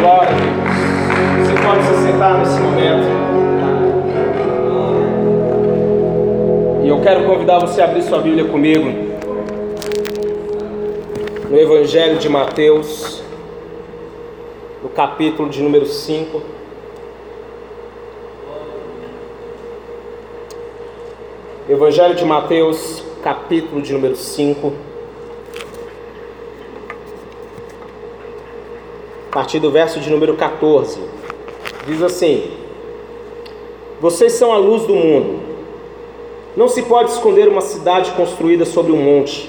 Glória. Você pode se sentar nesse momento. E eu quero convidar você a abrir sua Bíblia comigo. No Evangelho de Mateus, no capítulo de número 5. Evangelho de Mateus, capítulo de número 5. A partir do verso de número 14. Diz assim: Vocês são a luz do mundo. Não se pode esconder uma cidade construída sobre um monte.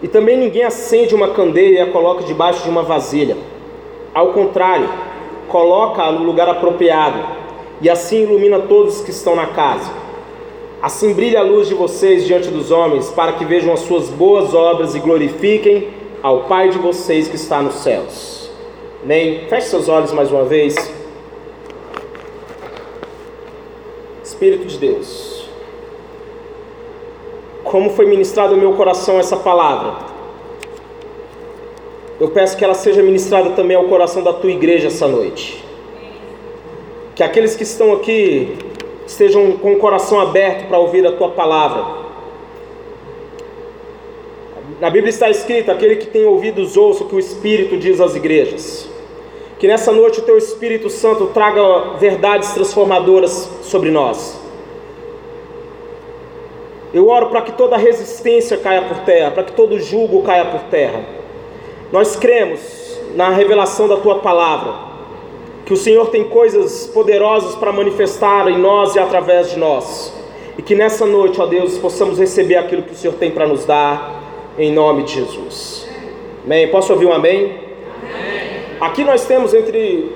E também ninguém acende uma candeia e a coloca debaixo de uma vasilha. Ao contrário, coloca-a no lugar apropriado, e assim ilumina todos que estão na casa. Assim brilha a luz de vocês diante dos homens, para que vejam as suas boas obras e glorifiquem ao Pai de vocês que está nos céus. Amém? Feche seus olhos mais uma vez. Espírito de Deus, como foi ministrado no meu coração essa palavra, eu peço que ela seja ministrada também ao coração da tua igreja essa noite. Que aqueles que estão aqui estejam com o coração aberto para ouvir a tua palavra. Na Bíblia está escrito: aquele que tem ouvidos ouça o que o Espírito diz às igrejas. Que nessa noite o teu Espírito Santo traga verdades transformadoras sobre nós. Eu oro para que toda resistência caia por terra, para que todo julgo caia por terra. Nós cremos na revelação da tua palavra que o Senhor tem coisas poderosas para manifestar em nós e através de nós. E que nessa noite, ó Deus, possamos receber aquilo que o Senhor tem para nos dar, em nome de Jesus. Amém? Posso ouvir um amém? Aqui nós temos entre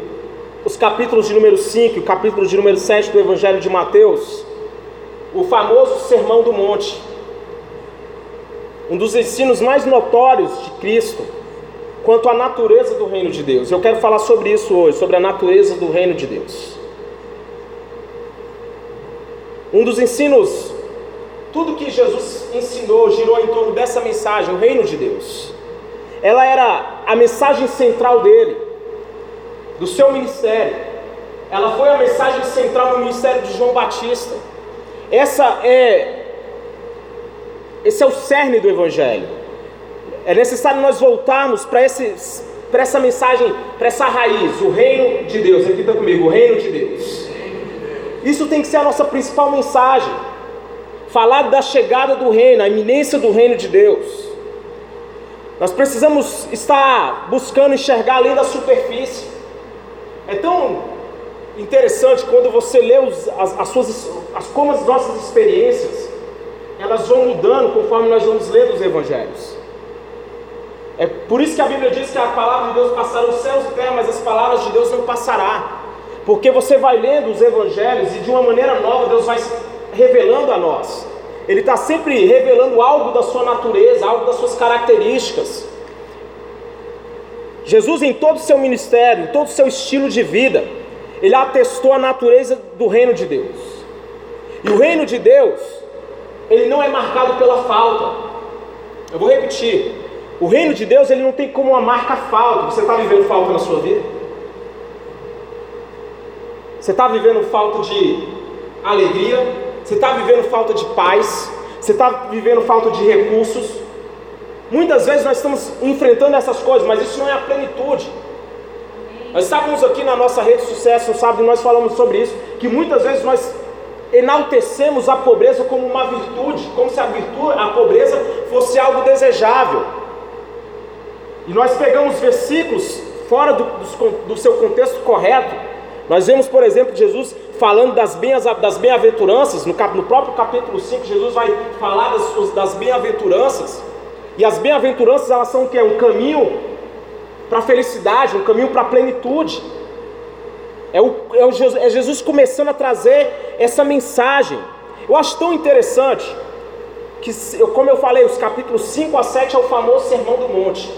os capítulos de número 5 e o capítulo de número 7 do Evangelho de Mateus, o famoso Sermão do Monte. Um dos ensinos mais notórios de Cristo quanto à natureza do reino de Deus. Eu quero falar sobre isso hoje, sobre a natureza do reino de Deus. Um dos ensinos, tudo que Jesus ensinou girou em torno dessa mensagem, o reino de Deus. Ela era a mensagem central dele, do seu ministério. Ela foi a mensagem central no ministério de João Batista. Essa é esse é o cerne do evangelho. É necessário nós voltarmos para essa mensagem, para essa raiz, o reino de Deus. Repita comigo: o reino de Deus. Isso tem que ser a nossa principal mensagem. Falar da chegada do reino, a iminência do reino de Deus. Nós precisamos estar buscando enxergar além da superfície. É tão interessante quando você lê os, as, as, suas, as, como as nossas experiências, elas vão mudando conforme nós vamos lendo os evangelhos. É por isso que a Bíblia diz que a palavra de Deus passará os céus e terra, mas as palavras de Deus não passará. Porque você vai lendo os evangelhos e de uma maneira nova Deus vai revelando a nós. Ele está sempre revelando algo da sua natureza, algo das suas características. Jesus, em todo o seu ministério, em todo o seu estilo de vida, ele atestou a natureza do reino de Deus. E o reino de Deus, ele não é marcado pela falta. Eu vou repetir. O reino de Deus ele não tem como uma marca falta. Você está vivendo falta na sua vida? Você está vivendo falta de alegria? Você está vivendo falta de paz? Você está vivendo falta de recursos? Muitas vezes nós estamos enfrentando essas coisas, mas isso não é a plenitude. Nós estávamos aqui na nossa rede de sucesso, sabe, nós falamos sobre isso, que muitas vezes nós enaltecemos a pobreza como uma virtude, como se a virtude, a pobreza fosse algo desejável. E nós pegamos versículos fora do, do, do seu contexto correto. Nós vemos, por exemplo, Jesus falando das, bem-aventuranças, no, no, próprio capítulo 5, Jesus vai falar das, das bem-aventuranças. E as bem-aventuranças, elas são o que? Um caminho para a felicidade, um caminho para a plenitude. É, o, é, o, é Jesus começando a trazer essa mensagem. Eu acho tão interessante que, como eu falei, os capítulos 5 a 7 é o famoso Sermão do Monte.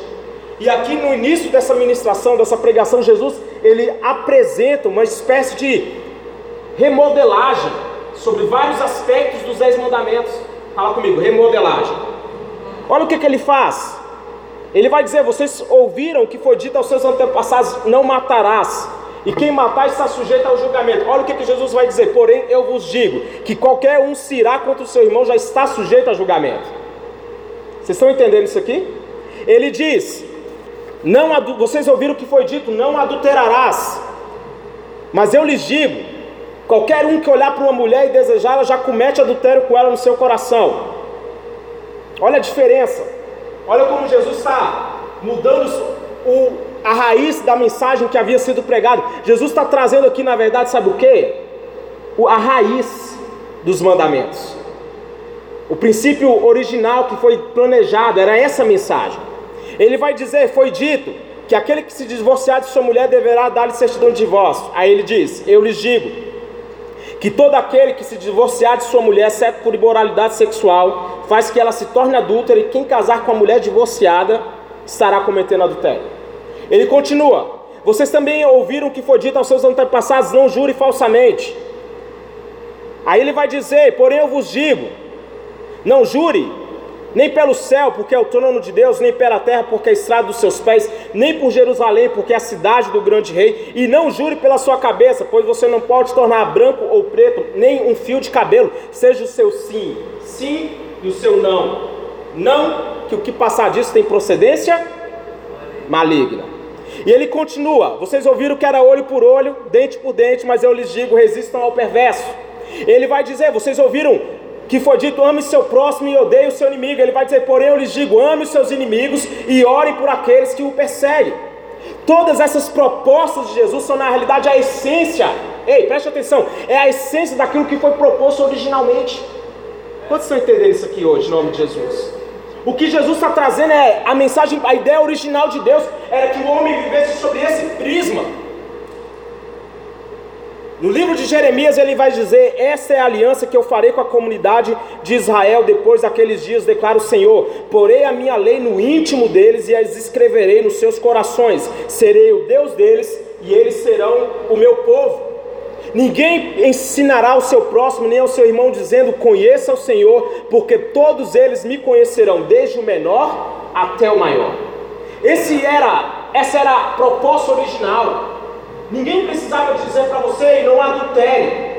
E aqui no início dessa ministração, dessa pregação, Jesus, ele apresenta uma espécie de remodelagem sobre vários aspectos dos dez mandamentos. Fala comigo, remodelagem. Olha o que, que ele faz. Ele vai dizer: Vocês ouviram que foi dito aos seus antepassados: Não matarás. E quem matar está sujeito ao julgamento. Olha o que, que Jesus vai dizer. Porém, eu vos digo que qualquer um se irá contra o seu irmão já está sujeito a julgamento. Vocês estão entendendo isso aqui? Ele diz: não vocês ouviram o que foi dito, não adulterarás. Mas eu lhes digo: qualquer um que olhar para uma mulher e desejá-la já comete adultério com ela no seu coração. Olha a diferença. Olha como Jesus está mudando o, a raiz da mensagem que havia sido pregada. Jesus está trazendo aqui, na verdade, sabe o que? A raiz dos mandamentos. O princípio original que foi planejado era essa mensagem. Ele vai dizer: Foi dito que aquele que se divorciar de sua mulher deverá dar-lhe certidão de divórcio. Aí ele diz: Eu lhes digo que todo aquele que se divorciar de sua mulher, exceto por imoralidade sexual, faz que ela se torne adúltera, e quem casar com a mulher divorciada estará cometendo adultério. Ele continua: Vocês também ouviram que foi dito aos seus antepassados: Não jure falsamente. Aí ele vai dizer: Porém eu vos digo, não jure nem pelo céu, porque é o trono de Deus, nem pela terra, porque é a estrada dos seus pés, nem por Jerusalém, porque é a cidade do grande rei, e não jure pela sua cabeça, pois você não pode tornar branco ou preto, nem um fio de cabelo, seja o seu sim, sim e o seu não. Não, que o que passar disso tem procedência maligna. E ele continua: Vocês ouviram que era olho por olho, dente por dente, mas eu lhes digo: resistam ao perverso. Ele vai dizer: Vocês ouviram que foi dito: ame seu próximo e odeie o seu inimigo. Ele vai dizer: porém, eu lhes digo: ame os seus inimigos e ore por aqueles que o perseguem. Todas essas propostas de Jesus são, na realidade, a essência. Ei, preste atenção: é a essência daquilo que foi proposto originalmente. Quantos estão entendendo isso aqui hoje, em nome de Jesus? O que Jesus está trazendo é a mensagem, a ideia original de Deus era que o homem vivesse sobre esse prisma. No livro de Jeremias ele vai dizer: Essa é a aliança que eu farei com a comunidade de Israel depois daqueles dias, declara o Senhor. Porei a minha lei no íntimo deles e as escreverei nos seus corações. Serei o Deus deles e eles serão o meu povo. Ninguém ensinará ao seu próximo nem ao seu irmão dizendo: Conheça o Senhor, porque todos eles me conhecerão, desde o menor até o maior. Esse era, essa era a proposta original. Ninguém precisava dizer para você não adultere.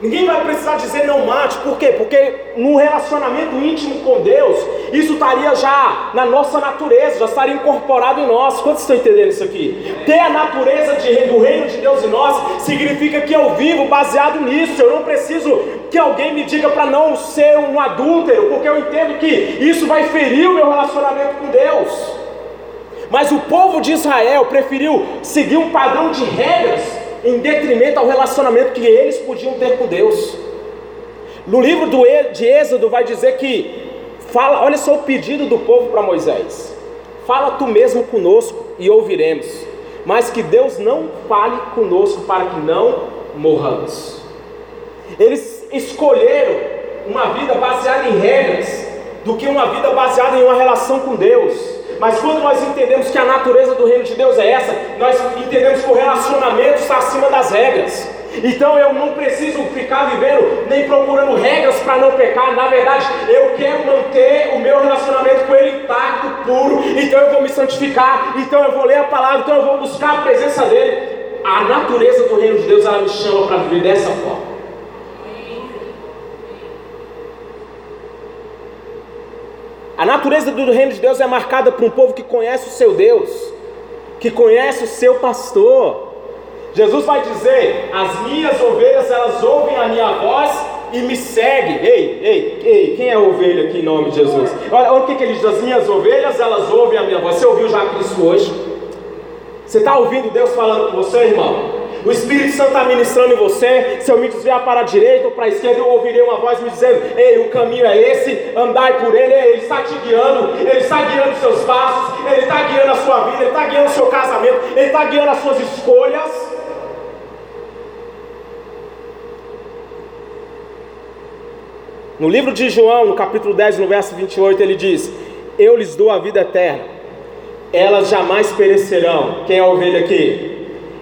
Ninguém vai precisar dizer não mate, por quê? Porque no relacionamento íntimo com Deus, isso estaria já na nossa natureza, já estaria incorporado em nós. Quantos estão entendendo isso aqui? Ter a natureza de, do reino de Deus em nós significa que eu vivo baseado nisso. Eu não preciso que alguém me diga para não ser um adúltero, porque eu entendo que isso vai ferir o meu relacionamento com Deus. Mas o povo de Israel preferiu seguir um padrão de regras em detrimento ao relacionamento que eles podiam ter com Deus. No livro de Êxodo vai dizer que fala, olha só o pedido do povo para Moisés: Fala tu mesmo conosco e ouviremos, mas que Deus não fale conosco para que não morramos. Eles escolheram uma vida baseada em regras do que uma vida baseada em uma relação com Deus. Mas quando nós entendemos que a natureza do reino de Deus é essa, nós entendemos que o relacionamento está acima das regras. Então eu não preciso ficar vivendo nem procurando regras para não pecar. Na verdade, eu quero manter o meu relacionamento com Ele intacto, puro. Então eu vou me santificar. Então eu vou ler a palavra. Então eu vou buscar a presença dele. A natureza do reino de Deus ela me chama para viver dessa forma. A natureza do reino de Deus é marcada por um povo que conhece o seu Deus, que conhece o seu pastor. Jesus vai dizer: As minhas ovelhas elas ouvem a minha voz e me seguem. Ei, ei, ei, quem é ovelha aqui em nome de Jesus? Olha, olha o que, que ele diz: As minhas ovelhas elas ouvem a minha voz. Você ouviu já Cristo hoje? Você está ouvindo Deus falando com você, irmão? O Espírito Santo está ministrando em você. Se eu me desviar para a direita ou para a esquerda, eu ouvirei uma voz me dizendo: Ei, o caminho é esse, andai por ele. Ele está te guiando, ele está guiando os seus passos, ele está guiando a sua vida, ele está guiando o seu casamento, ele está guiando as suas escolhas. No livro de João, no capítulo 10, no verso 28, ele diz: Eu lhes dou a vida eterna, elas jamais perecerão. Quem é a ovelha aqui?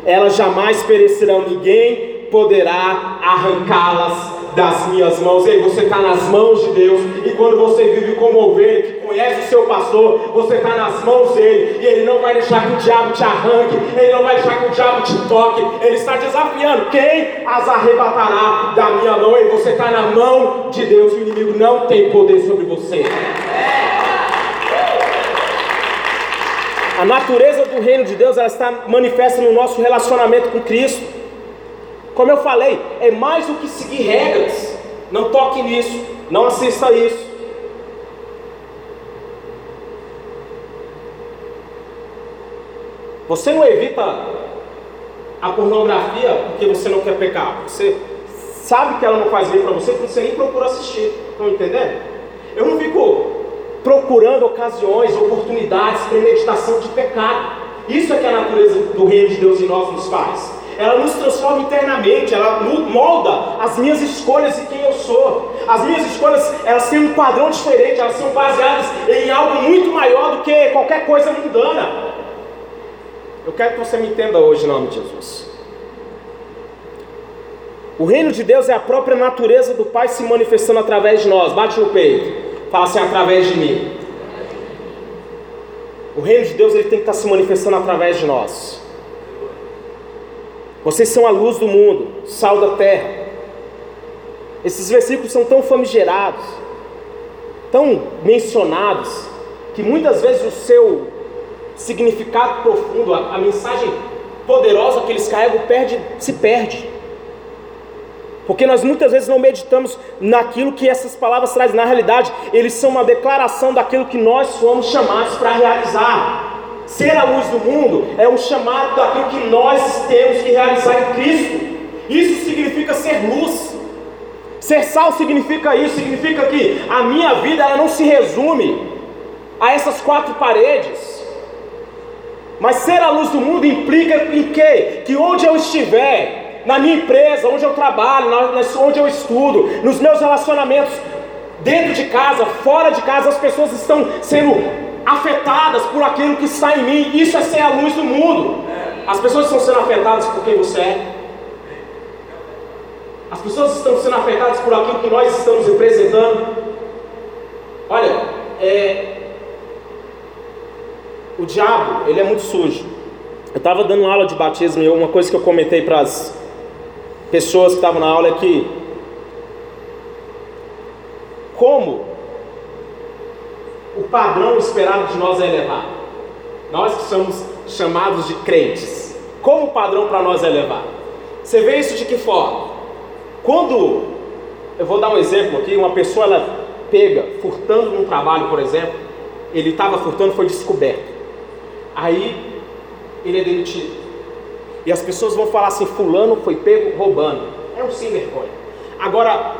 Elas jamais perecerão, ninguém poderá arrancá-las das minhas mãos. Ei, você está nas mãos de Deus. E quando você vive como ovelha, que conhece o seu pastor, você está nas mãos dele. E ele não vai deixar que o diabo te arranque. Ele não vai deixar que o diabo te toque. Ele está desafiando. Quem as arrebatará da minha mão? E você está na mão de Deus. O inimigo não tem poder sobre você. A natureza do reino de Deus ela está manifesta no nosso relacionamento com Cristo. Como eu falei, é mais do que seguir regras. Não toque nisso, não assista isso. Você não evita a pornografia porque você não quer pecar. Você sabe que ela não faz bem para você, porque você nem procura assistir. Estão entendendo? Eu não fico procurando ocasiões, oportunidades, premeditação de pecado. Isso é que a natureza do reino de Deus em nós nos faz ela nos transforma internamente, ela molda as minhas escolhas e quem eu sou. As minhas escolhas, elas têm um padrão diferente, elas são baseadas em algo muito maior do que qualquer coisa mundana. Eu quero que você me entenda hoje em nome de Jesus. O reino de Deus é a própria natureza do Pai se manifestando através de nós. Bate no peito. Fala assim, através de mim. O reino de Deus ele tem que estar se manifestando através de nós. Vocês são a luz do mundo, sal da terra. Esses versículos são tão famigerados, tão mencionados, que muitas vezes o seu significado profundo, a, a mensagem poderosa que eles carregam, perde, se perde. Porque nós muitas vezes não meditamos naquilo que essas palavras trazem. Na realidade, eles são uma declaração daquilo que nós somos chamados para realizar. Ser a luz do mundo é um chamado daquilo que nós temos que realizar em Cristo. Isso significa ser luz. Ser sal significa isso, significa que a minha vida ela não se resume a essas quatro paredes. Mas ser a luz do mundo implica em quê? Que onde eu estiver, na minha empresa, onde eu trabalho, onde eu estudo, nos meus relacionamentos, dentro de casa, fora de casa, as pessoas estão sendo afetadas por aquilo que está em mim. Isso é ser a luz do mundo. As pessoas estão sendo afetadas por quem você é. As pessoas estão sendo afetadas por aquilo que nós estamos representando. Olha, é... o diabo, ele é muito sujo. Eu estava dando aula de batismo e uma coisa que eu comentei para as pessoas que estavam na aula é que como o padrão esperado de nós é elevado. Nós que somos chamados de crentes, como o padrão para nós é elevado? Você vê isso de que forma? Quando, eu vou dar um exemplo aqui, uma pessoa ela pega, furtando num trabalho, por exemplo, ele estava furtando, foi descoberto. Aí ele é demitido. E as pessoas vão falar assim: Fulano foi pego roubando. É um sem vergonha. Agora,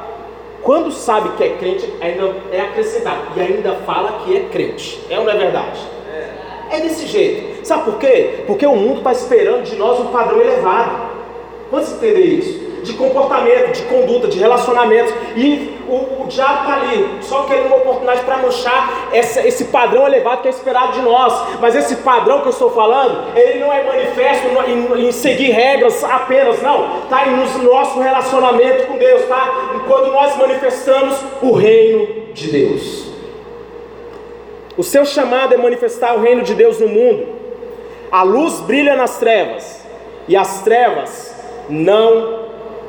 quando sabe que é crente, ainda é acrescentado e ainda fala que é crente. É ou não é verdade? É desse jeito. Sabe por quê? Porque o mundo está esperando de nós um padrão elevado. Quantos entender isso? De comportamento, de conduta, de relacionamento. E o, o diabo está ali, só querendo uma oportunidade para manchar essa, esse padrão elevado que é esperado de nós. Mas esse padrão que eu estou falando, ele não é manifesto em, em seguir regras apenas, não. Está no nosso relacionamento com Deus, tá? Quando nós manifestamos o reino de Deus. O seu chamado é manifestar o reino de Deus no mundo. A luz brilha nas trevas, e as trevas não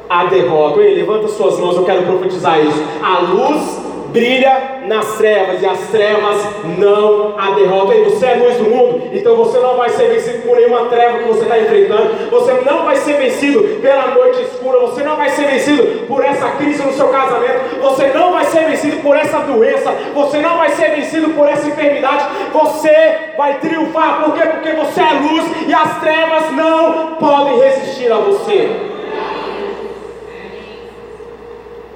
a derrota. Ei, levanta suas mãos, eu quero profetizar isso. A luz brilha nas trevas e as trevas não a derrotam. E você é luz do mundo, então você não vai ser vencido por nenhuma treva que você está enfrentando. Você não vai ser vencido pela noite escura. Você não vai ser vencido por essa crise no seu casamento. Você não vai ser vencido por essa doença. Você não vai ser vencido por essa enfermidade. Você vai triunfar. Por quê? Porque você é luz e as trevas não podem resistir a você.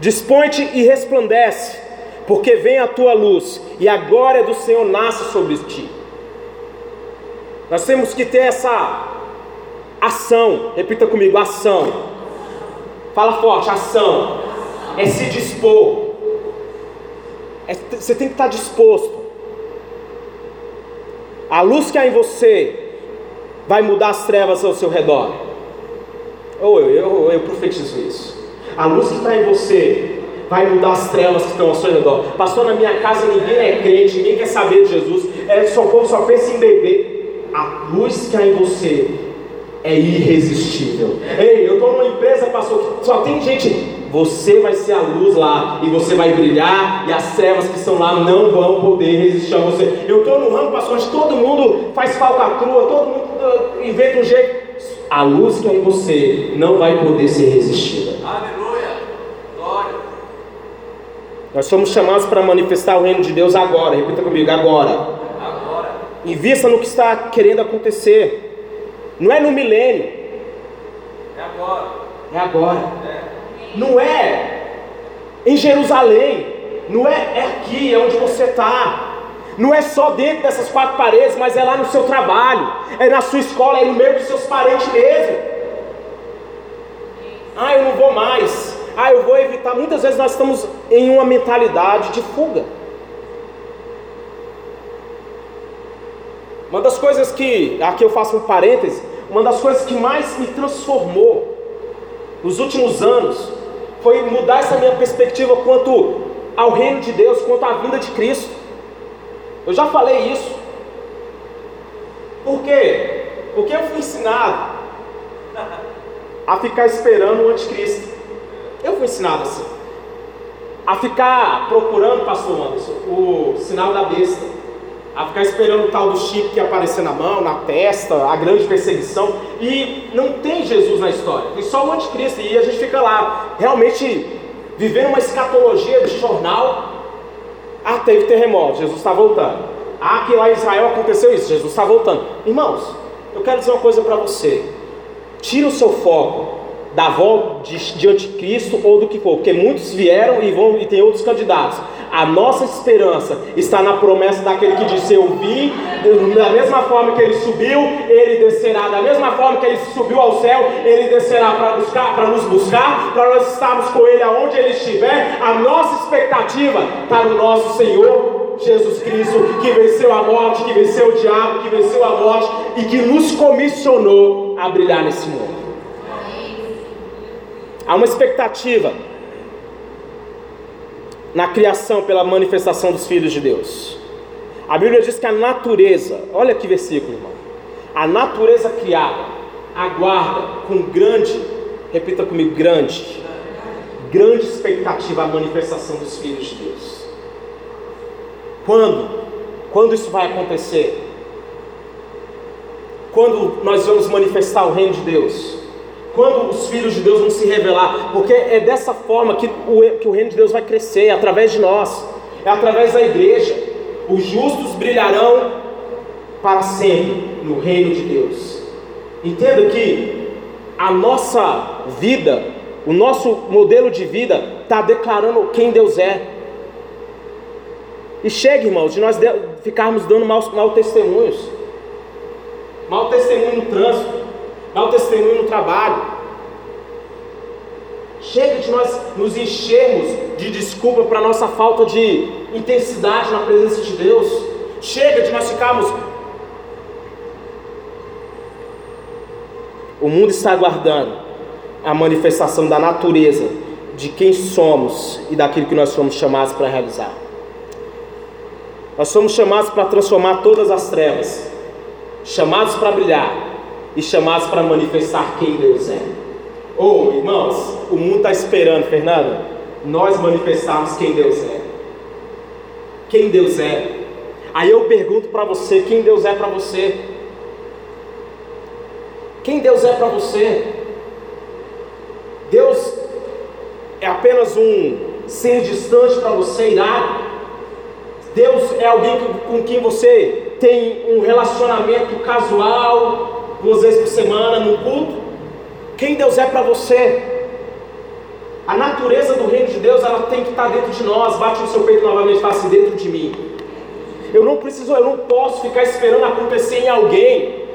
Desponte e resplandece, porque vem a tua luz, e a glória do Senhor nasce sobre ti. Nós temos que ter essa ação, repita comigo: ação. Fala forte, ação. É se dispor. É, você tem que estar disposto. A luz que há em você vai mudar as trevas ao seu redor. Ou eu, eu, eu profetizo isso. A luz que está em você vai mudar as trevas que estão ao seu redor. Pastor, na minha casa ninguém é crente, ninguém quer saber de Jesus. É, só povo só pensa em beber. A luz que há em você é irresistível. Ei, eu estou numa empresa, pastor, que só tem gente. Você vai ser a luz lá e você vai brilhar e as trevas que estão lá não vão poder resistir a você. Eu estou no ramo, pastor, onde todo mundo faz falcatrua, todo mundo uh, inventa um jeito. A luz que é em você não vai poder ser resistida. Aleluia! Nós somos chamados para manifestar o reino de Deus agora. Repita comigo, agora. Agora. Invista no que está querendo acontecer. Não é no milênio. É agora. É agora. É. Não é em Jerusalém. Não é, é aqui, é onde você está. Não é só dentro dessas quatro paredes, mas é lá no seu trabalho, é na sua escola, é no meio dos seus parentes mesmo. Ah, eu não vou mais. Ah, eu vou evitar. Muitas vezes nós estamos em uma mentalidade de fuga. Uma das coisas que, aqui eu faço um parêntese, uma das coisas que mais me transformou nos últimos anos foi mudar essa minha perspectiva quanto ao reino de Deus, quanto à vinda de Cristo. Eu já falei isso. Por quê? Porque eu fui ensinado a ficar esperando o anticristo. Eu fui ensinado assim. A ficar procurando, pastor Anderson, o sinal da besta a ficar esperando o tal do chip que aparecer na mão, na testa, a grande perseguição, e não tem Jesus na história, tem só o anticristo, e a gente fica lá, realmente vivendo uma escatologia de jornal. Ah, teve terremoto, Jesus está voltando. Ah, que lá em Israel aconteceu isso, Jesus está voltando. Irmãos, eu quero dizer uma coisa para você: tira o seu foco da volta de, anticristo ou do que for, porque muitos vieram e vão e tem outros candidatos. A nossa esperança está na promessa daquele que disse: Eu vi, da mesma forma que ele subiu, ele descerá. Da mesma forma que ele subiu ao céu, ele descerá para buscar, para nos buscar, para nós estarmos com ele aonde ele estiver. A nossa expectativa está no nosso Senhor Jesus Cristo, que venceu a morte, que venceu o diabo, que venceu a morte e que nos comissionou a brilhar nesse mundo. Há uma expectativa na criação pela manifestação dos filhos de Deus. A Bíblia diz que a natureza, olha que versículo, irmão. A natureza criada aguarda com grande, repita comigo, grande, grande expectativa a manifestação dos filhos de Deus. Quando? Quando isso vai acontecer? Quando nós vamos manifestar o reino de Deus? Quando os filhos de Deus vão se revelar, porque é dessa forma que o, que o reino de Deus vai crescer, é através de nós, é através da igreja. Os justos brilharão para sempre no reino de Deus. Entenda que a nossa vida, o nosso modelo de vida, está declarando quem Deus é. E chega, irmãos, de nós ficarmos dando maus, mau testemunhos. Mau testemunho no trânsito Dá o testemunho no trabalho. Chega de nós nos enchermos de desculpa para nossa falta de intensidade na presença de Deus. Chega de nós ficarmos. O mundo está aguardando a manifestação da natureza de quem somos e daquilo que nós somos chamados para realizar. Nós somos chamados para transformar todas as trevas, chamados para brilhar, e chamados para manifestar quem Deus é. Ou, oh, irmãos, o mundo está esperando, Fernanda, nós manifestarmos quem Deus é. Quem Deus é. Aí eu pergunto para você: quem Deus é para você? Quem Deus é para você? Deus é apenas um ser distante para você, irado? Deus é alguém com quem você tem um relacionamento casual, duas vezes por semana no culto. Quem Deus é para você? A natureza do reino de Deus ela tem que estar dentro de nós. Bate no seu peito novamente e fala assim: dentro de mim. Eu não preciso, eu não posso ficar esperando acontecer em alguém.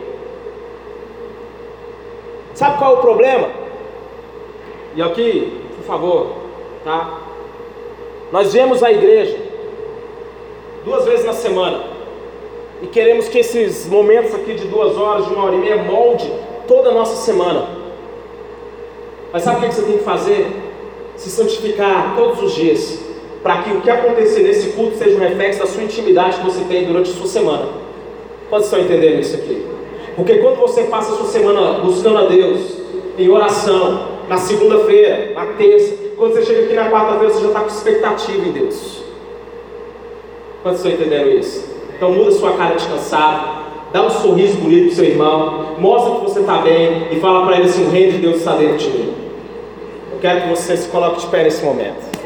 Sabe qual é o problema? E aqui, por favor, tá? Nós viemos à igreja duas vezes na semana e queremos que esses momentos aqui de duas horas, de uma hora e meia, molde toda a nossa semana. Mas sabe o que você tem que fazer? se santificar todos os dias, para que o que acontecer nesse culto seja um reflexo da sua intimidade que você tem durante a sua semana. Pode estar entendendo isso aqui? Porque quando você passa a sua semana buscando a Deus, em oração, na segunda-feira, na terça, quando você chega aqui na quarta-feira, você já está com expectativa em Deus. Quantos estão entendendo isso? Então muda sua cara de cansado, dá um sorriso bonito para seu irmão, mostra que você está bem e fala para ele assim: o reino de Deus está dentro de mim. Eu quero que você se coloque de pé nesse momento.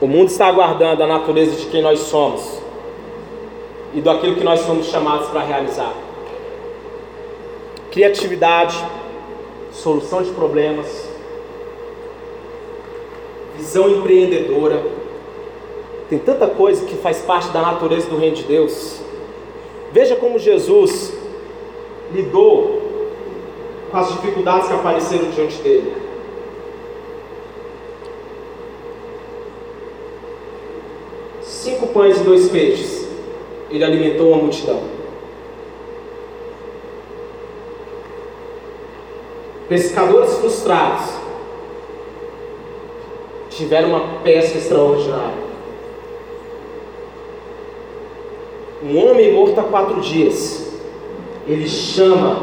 O mundo está aguardando a natureza de quem nós somos e do aquilo que nós somos chamados para realizar. Criatividade, solução de problemas, visão empreendedora. Tem tanta coisa que faz parte da natureza do reino de Deus. Veja como Jesus lidou com as dificuldades que apareceram diante dele. Cinco pães e dois peixes. Ele alimentou uma multidão. Pescadores frustrados tiveram uma pesca extraordinária. Um homem morto há quatro dias, ele chama,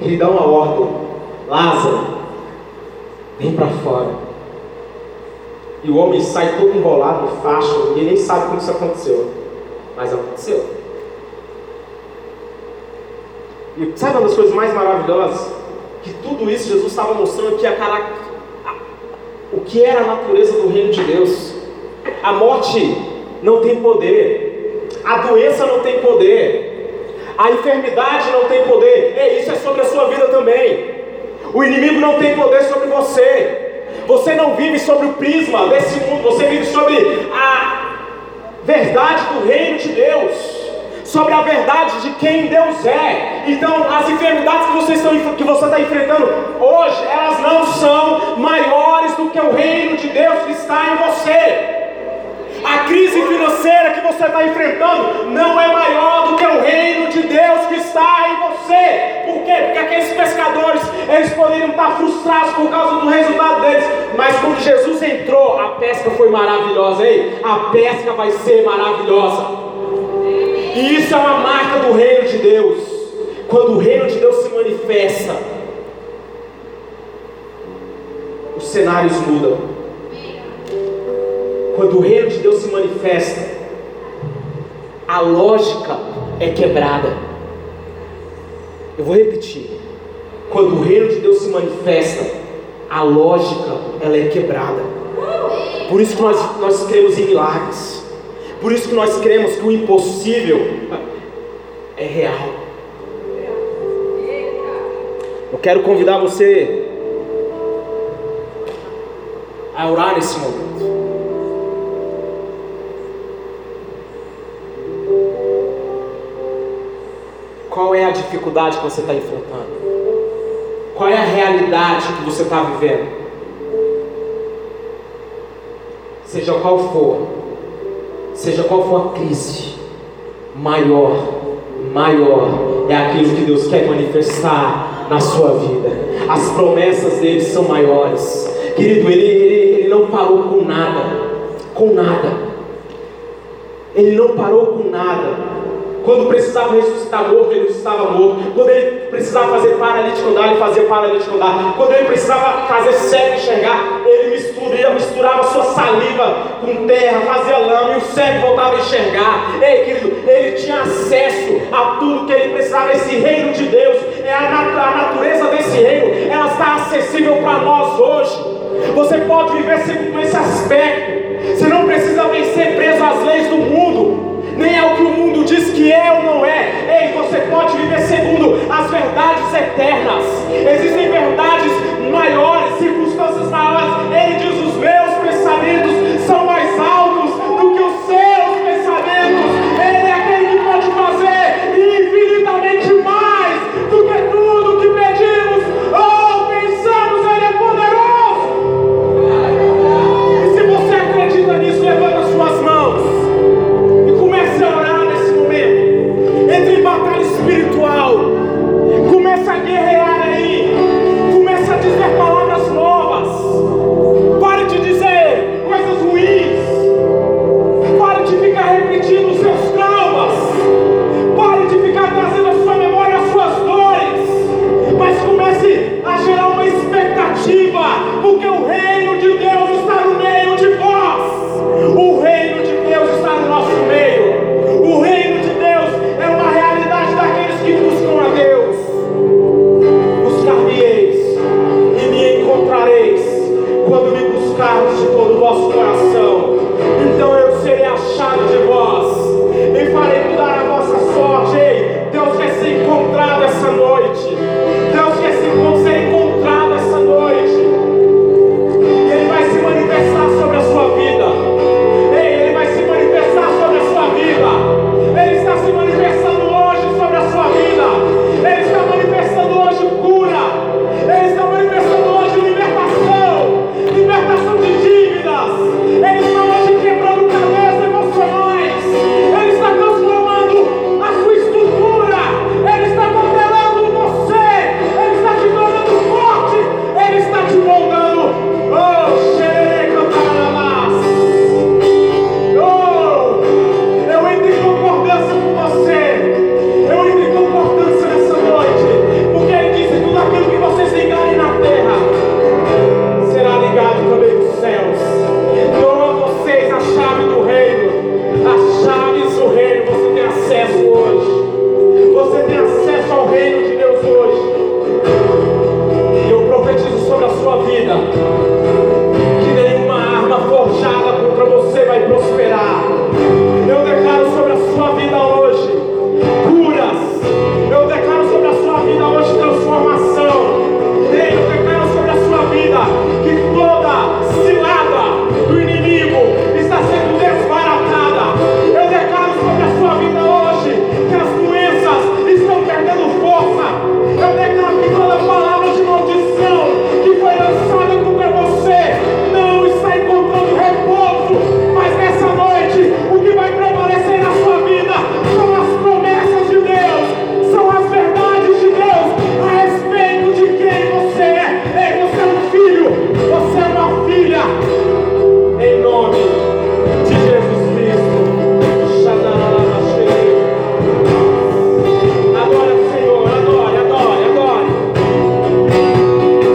ele dá uma ordem: Lázaro, vem para fora. E o homem sai todo enrolado facho, ninguém nem sabe como isso aconteceu, mas aconteceu. E sabe uma das coisas mais maravilhosas? Que tudo isso Jesus estava mostrando que a o que era a natureza do reino de Deus. A morte não tem poder, a doença não tem poder, a enfermidade não tem poder. E isso é sobre a sua vida também. O inimigo não tem poder sobre você. Você não vive sobre o prisma desse mundo, você vive sobre a verdade do reino de Deus sobre a verdade de quem Deus é. Então, as enfermidades que você, está, que você está enfrentando hoje, elas não são maiores do que o reino de Deus que está em você. A crise financeira que você está enfrentando não é maior do que o reino de Deus que está em você. Por quê? Porque aqueles pescadores, eles poderiam estar frustrados por causa do resultado deles. Mas quando Jesus entrou, a pesca foi maravilhosa. Ei, a pesca vai ser maravilhosa. E isso é uma marca do reino de Deus. Quando o reino de Deus se manifesta, os cenários mudam. Quando o reino de Deus se manifesta, a lógica é quebrada. Eu vou repetir. Quando o reino de Deus se manifesta, a lógica ela é quebrada. Por isso que nós, nós cremos em milagres. Por isso que nós cremos que o impossível é real. Eu quero convidar você a orar nesse momento. Qual é a dificuldade que você está enfrentando? Qual é a realidade que você está vivendo? Seja qual for, seja qual for a crise, maior, maior é aquilo que Deus quer manifestar na sua vida. As promessas dele são maiores. Querido, ele, ele, ele não parou com nada, com nada. Ele não parou com nada. Quando precisava ressuscitar morto, ele ressuscitava morto. Quando ele precisava fazer paralítico andar, ele fazia paralítico andar. Quando ele precisava fazer cego enxergar, ele misturava, misturava sua saliva com terra, fazia lama e o cego voltava a enxergar. Ei, querido, ele tinha acesso a tudo que ele precisava. Esse reino de Deus, é a, nat a natureza desse reino, ela está acessível para nós hoje. Você pode viver com esse aspecto. Você não precisa vencer preso às leis do mundo nem é o que o mundo diz que é ou não é. Ei, você pode viver segundo as verdades eternas. Existem verdades maiores, circunstâncias maiores. Ele